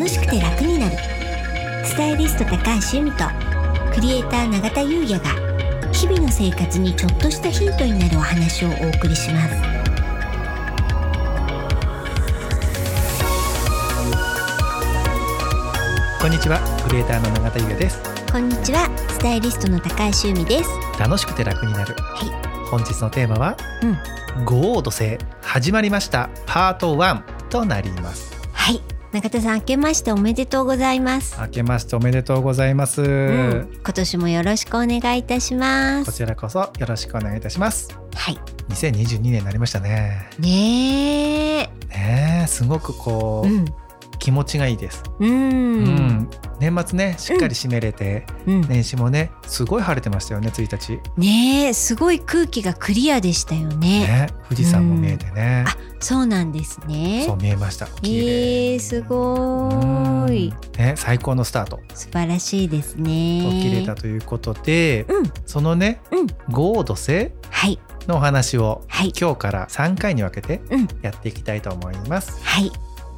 楽しくて楽になる。スタイリスト高橋由美とクリエイター永田優也が日々の生活にちょっとしたヒントになるお話をお送りします。こんにちはクリエイターの永田優也です。こんにちはスタイリストの高橋由美です。楽しくて楽になる。はい。本日のテーマはうん。五王土星始まりましたパート1となりますはい永田さん明けましておめでとうございます。明けましておめでとうございます、うん、今年もよろしくお願いいたします。こちらこそよろしくお願いいたします。はい。2022年になりましたね。ねえ。ねえすごくこう、うん気持ちがいいです、ううん。ん年末ねしっかり締めれて、うん。年始もねすごい晴れてましたよね1日ねえすごい空気がクリアでしたよね。ね富士山も見えてね、あそうなんですね。そう見えました。綺え麗。ー、すごーい。うん。ね最高のスタート。素晴らしいですをね切れたということで、うん。そのねうん。五土星はい。のお話をはい。今日から3回に分けてうん。やっていきたいと思います。はい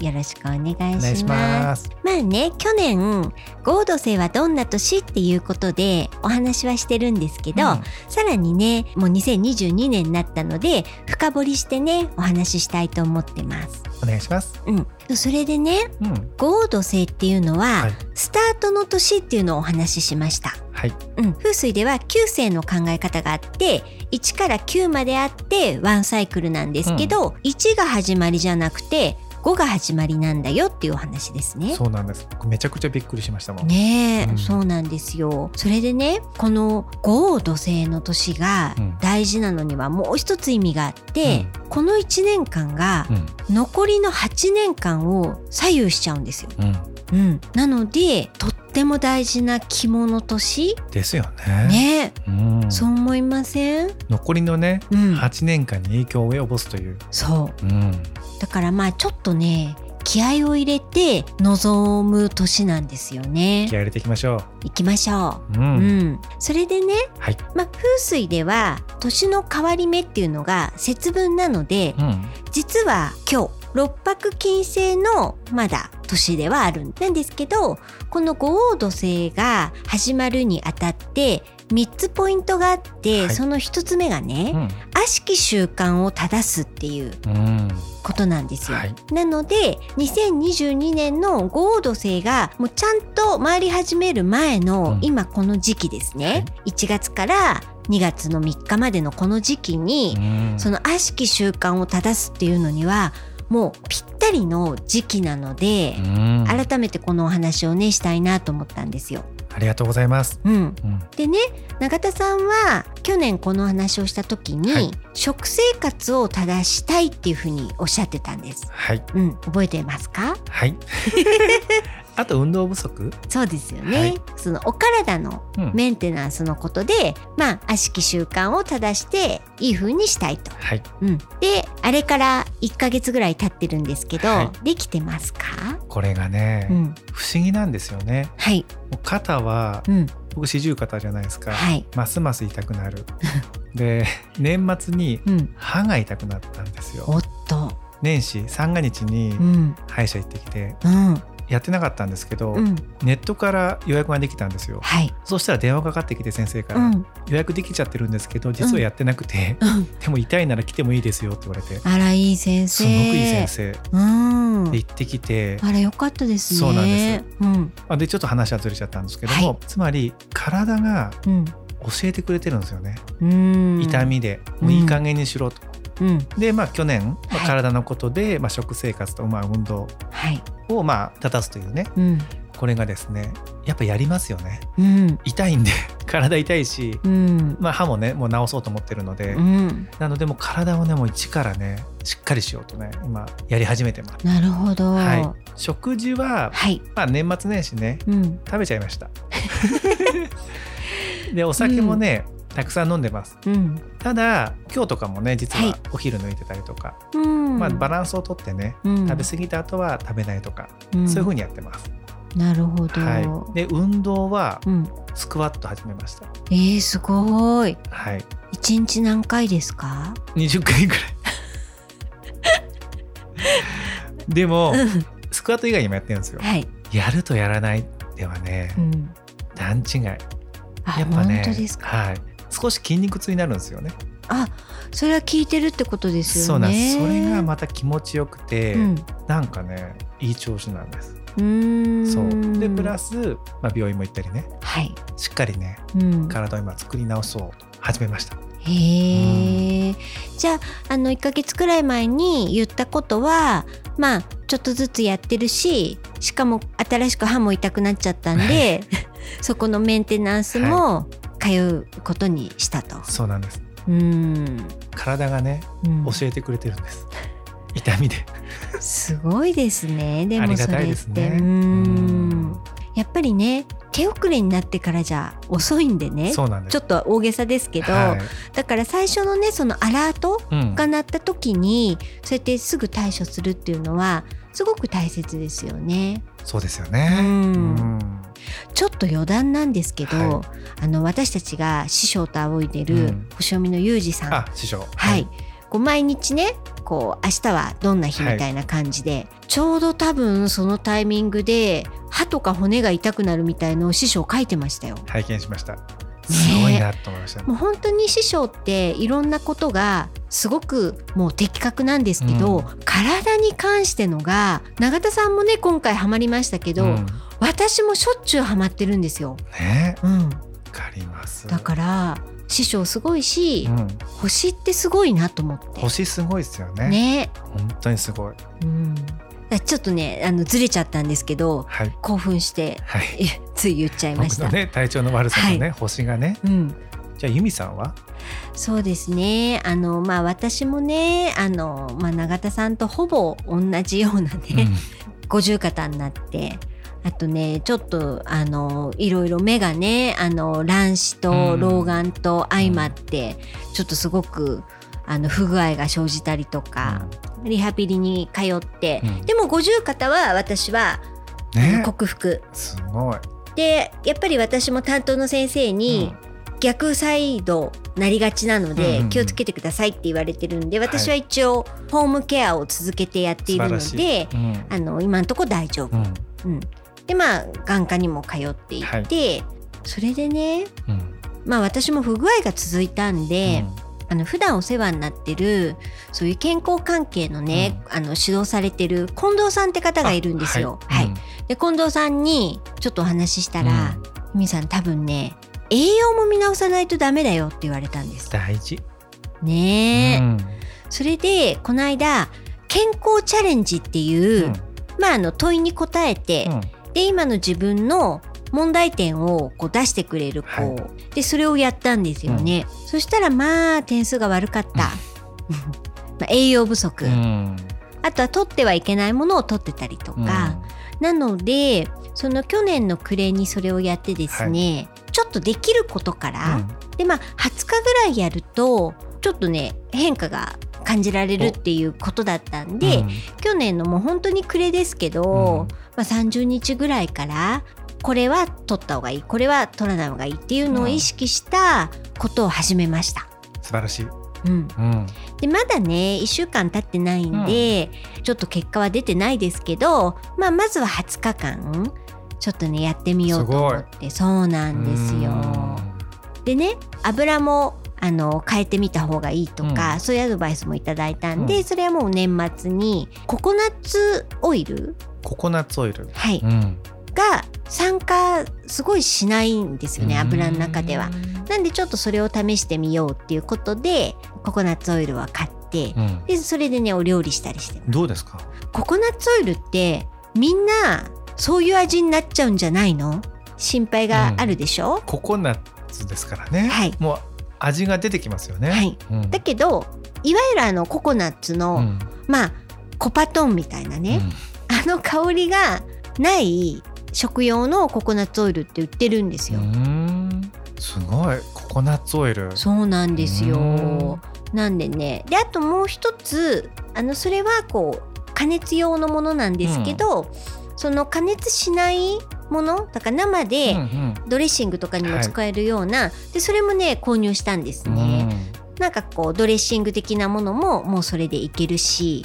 よろしくお願いします。まあね去年合土星はどんな年っていうことでお話はしてるんですけど、うん。さらにねもう2022年になったので深掘りしてねお話ししたいと思ってます。お願いします。うん、それでねうん、合土星っていうのは、はい。スタートの年っていうのをお話ししました。はい、うん、風水では9星の考え方があって1から9まであってワンサイクルなんですけど、1が始まりじゃなくて5が始まりなんだよっていうお話ですね。そうなんです。めちゃくちゃびっくりしましたもん。ねえ、うんそうなんですよ。それでねこの豪土星の年がうん大事なのにはもう一つ意味があって、この1年間がうん、残りの8年間を左右しちゃうんですよ。うん、うん、なのでとっても大事な着物年ですよね。ね、うん、そう思いません、残りのね、うん、8年間に影響を及ぼすという。そううん、だからまあちょっとね気合を入れて臨む年なんですよね。気合い入れていきましょ行きましょう。う、う、うん。ん、それでね、はい、まあ、風水では年の変わり目っていうのが節分なのでうん、実は今日六白金星のまだ年ではあるんですけどこの五黄土星が始まるにあたって3つポイントがあって、はい。その1つ目がね、うん、悪しき習慣を正すっていううん、ことなんですよ。はい。なので2022年の五黄土星がもうちゃんと回り始める前の、うん。今この時期ですね、1月から2月の3日までのこの時期に、うん。その悪しき習慣を正すっていうのにはもうぴったりの時期なので、うん。改めてこのお話をねしたいなと思ったんですよ。ありがとうございます。うん、うん、でね永田さんは去年この話をした時に、はい食生活を正したいっていうふうにおっしゃってたんです。はい、うん、覚えてますか？はい。あと運動不足？そうですよね、はい。そのお体のうん、メンテナンスのことでまあ悪しき習慣を正していい風にしたいと。はい。うん、であれから1ヶ月ぐらい経ってるんですけど、はできてますか、これがね、うん、不思議なんですよね。はい、肩はうん、僕四十肩じゃないですか。はい、ますます痛くなる。で年末にうん、歯が痛くなったんですよ。おっと、年始三が日にうん、歯医者行ってきて。うん、やってなかったんですけど、うん、ネットから予約ができたんですよ。はい、そしたら電話かかってきて先生から、うん、予約できちゃってるんですけど実はやってなくて、うん、でも痛いなら来てもいいですよって言われて。あらいい先生。すごくいい先生うん。で、行ってきて、あらよかったですね。そうなんです。うん、あでちょっと話はずれちゃったんですけども、はい。つまり体がうん、教えてくれてるんですよね、うん、痛みで、もういい加減にしろと。うん、でまあ去年、まあはい。体のことで、まあ、食生活と、まあ、運動はい、をまあ正すというねうん、これがですねやっぱやりますよね。うん、痛いんで 体痛いし、うん、まあ、歯もねもう治そうと思ってるので、うん、なのでもう体をねもう一からねしっかりしようとね今やり始めてます。なるほど。はい、食事は、はい、まあ、年末年始ねうん、食べちゃいました。でお酒もね、たくさん飲んでますうん、ただ今日とかもね実ははいお昼抜いてたりとか、うん、まあ、バランスをとってね、うん食べ過ぎた後は食べないとか、うんそういう風にやってます。なるほど。はい、で運動はうん、スクワット始めました。えー、すごい。はい、一日何回ですか？20回ぐらい。でもスクワット以外にもやってるんですよ。はい。やるとやらないではねう、ん。段違い。あ、やっぱね本当ですか？はい、少し筋肉痛になるんですよね。あ、それは聞いてるってことですよね。そうなんです。それがまた気持ちよくて、うん。なんかねいい調子なんです。うーん。そうでプラス、まあ、病院も行ったりねはい。しっかりねうん。体を今作り直そう始めました。へえ、じゃああの1ヶ月くらい前に言ったことはまあちょっとずつやってるししかも新しく歯も痛くなっちゃったんで そこのメンテナンスも通うことにしたと。そうなんです。うん、体がねうん教えてくれてるんです。痛みで。すごいですねでもそれって。ううんんやっぱりね手遅れになってからじゃ遅いんでね。ちょっと大げさですけど、はいだから最初のねそのアラートうんが鳴った時にそうやってすぐ対処するっていうのはすごく大切ですよね。そうですようね。んうんちょっと余談なんですけど、はいあの私たちが師匠と仰いでうるん星読みのユージさん、あ師匠。はい、こう毎日ねこう明日はどんな日みたいな感じで、ちょうど多分そのタイミングで歯とか骨が痛くなるみたいのを師匠書いてましたよ。拝見しました。すごいなと思いました。もう本当に師匠っていろんなことがすごくもう的確なんですけど、うん体に関してのが永田さんもね今回ハマりましたけど、うん私もしょっちゅうハマってるんですよ。ねうん、わかります。だから師匠すごいし、うん、星ってすごいなと思って。星すごいですよね。ね、本当にすごい。うん、ちょっとねあのずれちゃったんですけどはい。興奮してはい。え つい言っちゃいました。ね体調の悪さとね、星がね。うん、じゃあ由美さんは？そうですね。あのまあ私もね、あのまあ永田さんとほぼ同じようなね、五十肩になって。あとねちょっとあのいろいろ目がねあの乱視とうん老眼と相まって、ちょっとすごくあの不具合が生じたりとか、リハビリに通って、うん。でも五十肩は私は、うんね。克服。すごい。でやっぱり私も担当の先生に、逆サイドなりがちなので、気をつけてくださいって言われてるんで私は一応ホームケアを続けてやっているのであの今のところ大丈夫、うん。うん。でまあ眼科にも通っていて、それでねうん。まあ私も不具合が続いたんで、あの普段お世話になってるそういう健康関係のね、あの指導されてる近藤さんって方がいるんですよ。はい。うん。で近藤さんにちょっとお話ししたらうん「み、さん多分ね栄養も見直さないとダメだよ」って言われたんです。大事。ねえ、うん。それでこの間健康チャレンジっていう、うん。まああの問いに答えて、うん。で今の自分の問題点をこう出してくれる子、はい。でそれをやったんですよね、そしたらまあ点数が悪かった、まあ栄養不足、うん。あとは取ってはいけないものを取ってたりとか、なのでその去年の暮れにそれをやってですね、ちょっとできることから、うん。でまあ20日ぐらいやるとちょっとね変化が感じられるっていうことだったんで、うん。去年のもう本当に暮れですけど、まあ、30日ぐらいからこれは取った方がいい。これは取らない方がいいっていうのを意識したことを始めました。素晴らしい。うん、うん。でまだね1週間経ってないんで、ちょっと結果は出てないですけど、まあ、まずは20日間ちょっとねやってみようと思って。そうなんですよ。でね油もあの変えてみた方がいいとか、うん。そういうアドバイスもいただいたんで、うん。それはもう年末にココナッツオイル、ココナッツオイル。はい。うんが酸化すごいしないんですよね油の中では。。なんでちょっとそれを試してみようっていうことでココナッツオイルは買ってう、んでそれでねお料理したりしてどうですか？ココナッツオイルってみんなそういう味になっちゃうんじゃないの？心配があるでしょ、ココナッツですからね。はいもう味が出てきますよね。はいうん。だけどいわゆるあのココナッツの、うんまあコパトンみたいなね、あの香りがない食用のココナッツオイルって売ってるんですうよ。んすごいココナッツオイル。そうなんですうんよ。なんでねであともう一つあのそれはこう加熱用のものなんですけど、その加熱しないものだから生でうんドレッシングとかにも使えるような、でそれもね購入したんですうんね。なんかこうドレッシング的なものももうそれでいけるし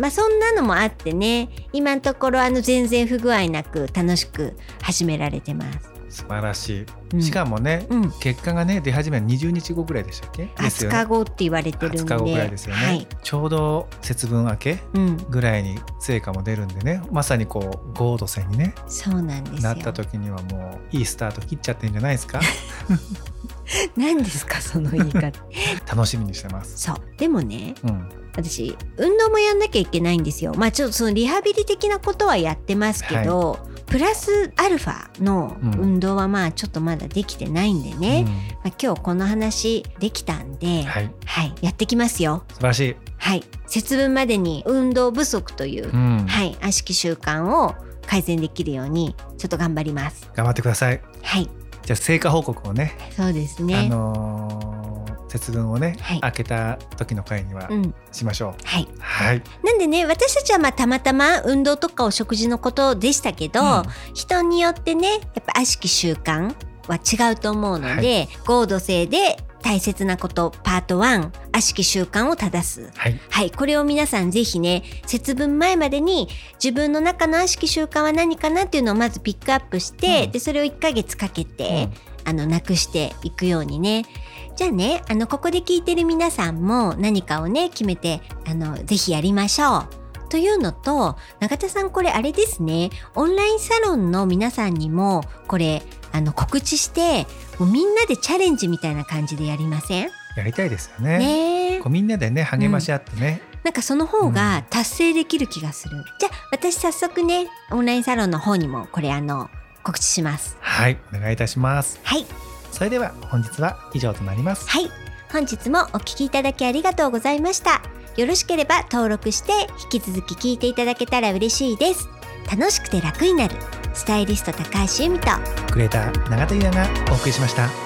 まあそんなのもあってね今のところあの全然不具合なく楽しく始められてます。素晴らしい、うん。しかもね、うん。結果がね出始める20日後ぐらいでしたっけ？です20よね。日後って言われてるんで。20日後ぐらいですよね、はい。ちょうど節分明けうん、ぐらいに成果も出るんでねまさにこうゴード戦にねそうなんですよ。なった時にはもういいスタート切っちゃってんじゃないですか？何ですかその言い方。楽しみにしてます。そう。でもねうん私運動もやんなきゃいけないんですよ。まあちょっとそのリハビリ的なことはやってますけど、プラスアルファのうん。運動はまあちょっとまだできてないんでね、まあ、今日この話できたんで、うんはい、はい。やってきますよ。素晴らしい、はい、節分までに運動不足という、うん。はい、悪しき習慣を改善できるようにちょっと頑張ります。頑張ってください。はい、じゃあ成果報告をね。そうですあね。のー節分をね、はい。開けた時の回にはうん、しましょう、はい。はい。なんでね、私たちはまあたまたま運動とかお食事のことでしたけど、うん。人によってね、やっぱ悪しき習慣は違うと思うので、合同性で大切なことパート1、悪しき習慣を正す。はい。はい、これを皆さんぜひね、節分前までに自分の中の悪しき習慣は何かなっていうのをまずピックアップして、うん。で、それを1ヶ月かけて、あの、なくしていくようにね。じゃあね、あの、ここで聞いてる皆さんも何かをね、決めて、あの、ぜひやりましょう。というのと、永田さんこれあれですね、オンラインサロンの皆さんにも、これ、あの、告知して、もうみんなでチャレンジみたいな感じでやりません？やりたいですよね。ね。えこうみんなでね励まし合ってね、なんかその方が達成できる気がする。じゃあ私早速ね、オンラインサロンの方にもこれあの告知します。はいお願いいたしますはい。それでは本日は以上となりますはい。本日もお聞きいただきありがとうございました。よろしければ登録して引き続き聞いていただけたら嬉しいです。楽しくて楽になる。スタイリスト高橋由美とクリエイター永田優也がお送りしました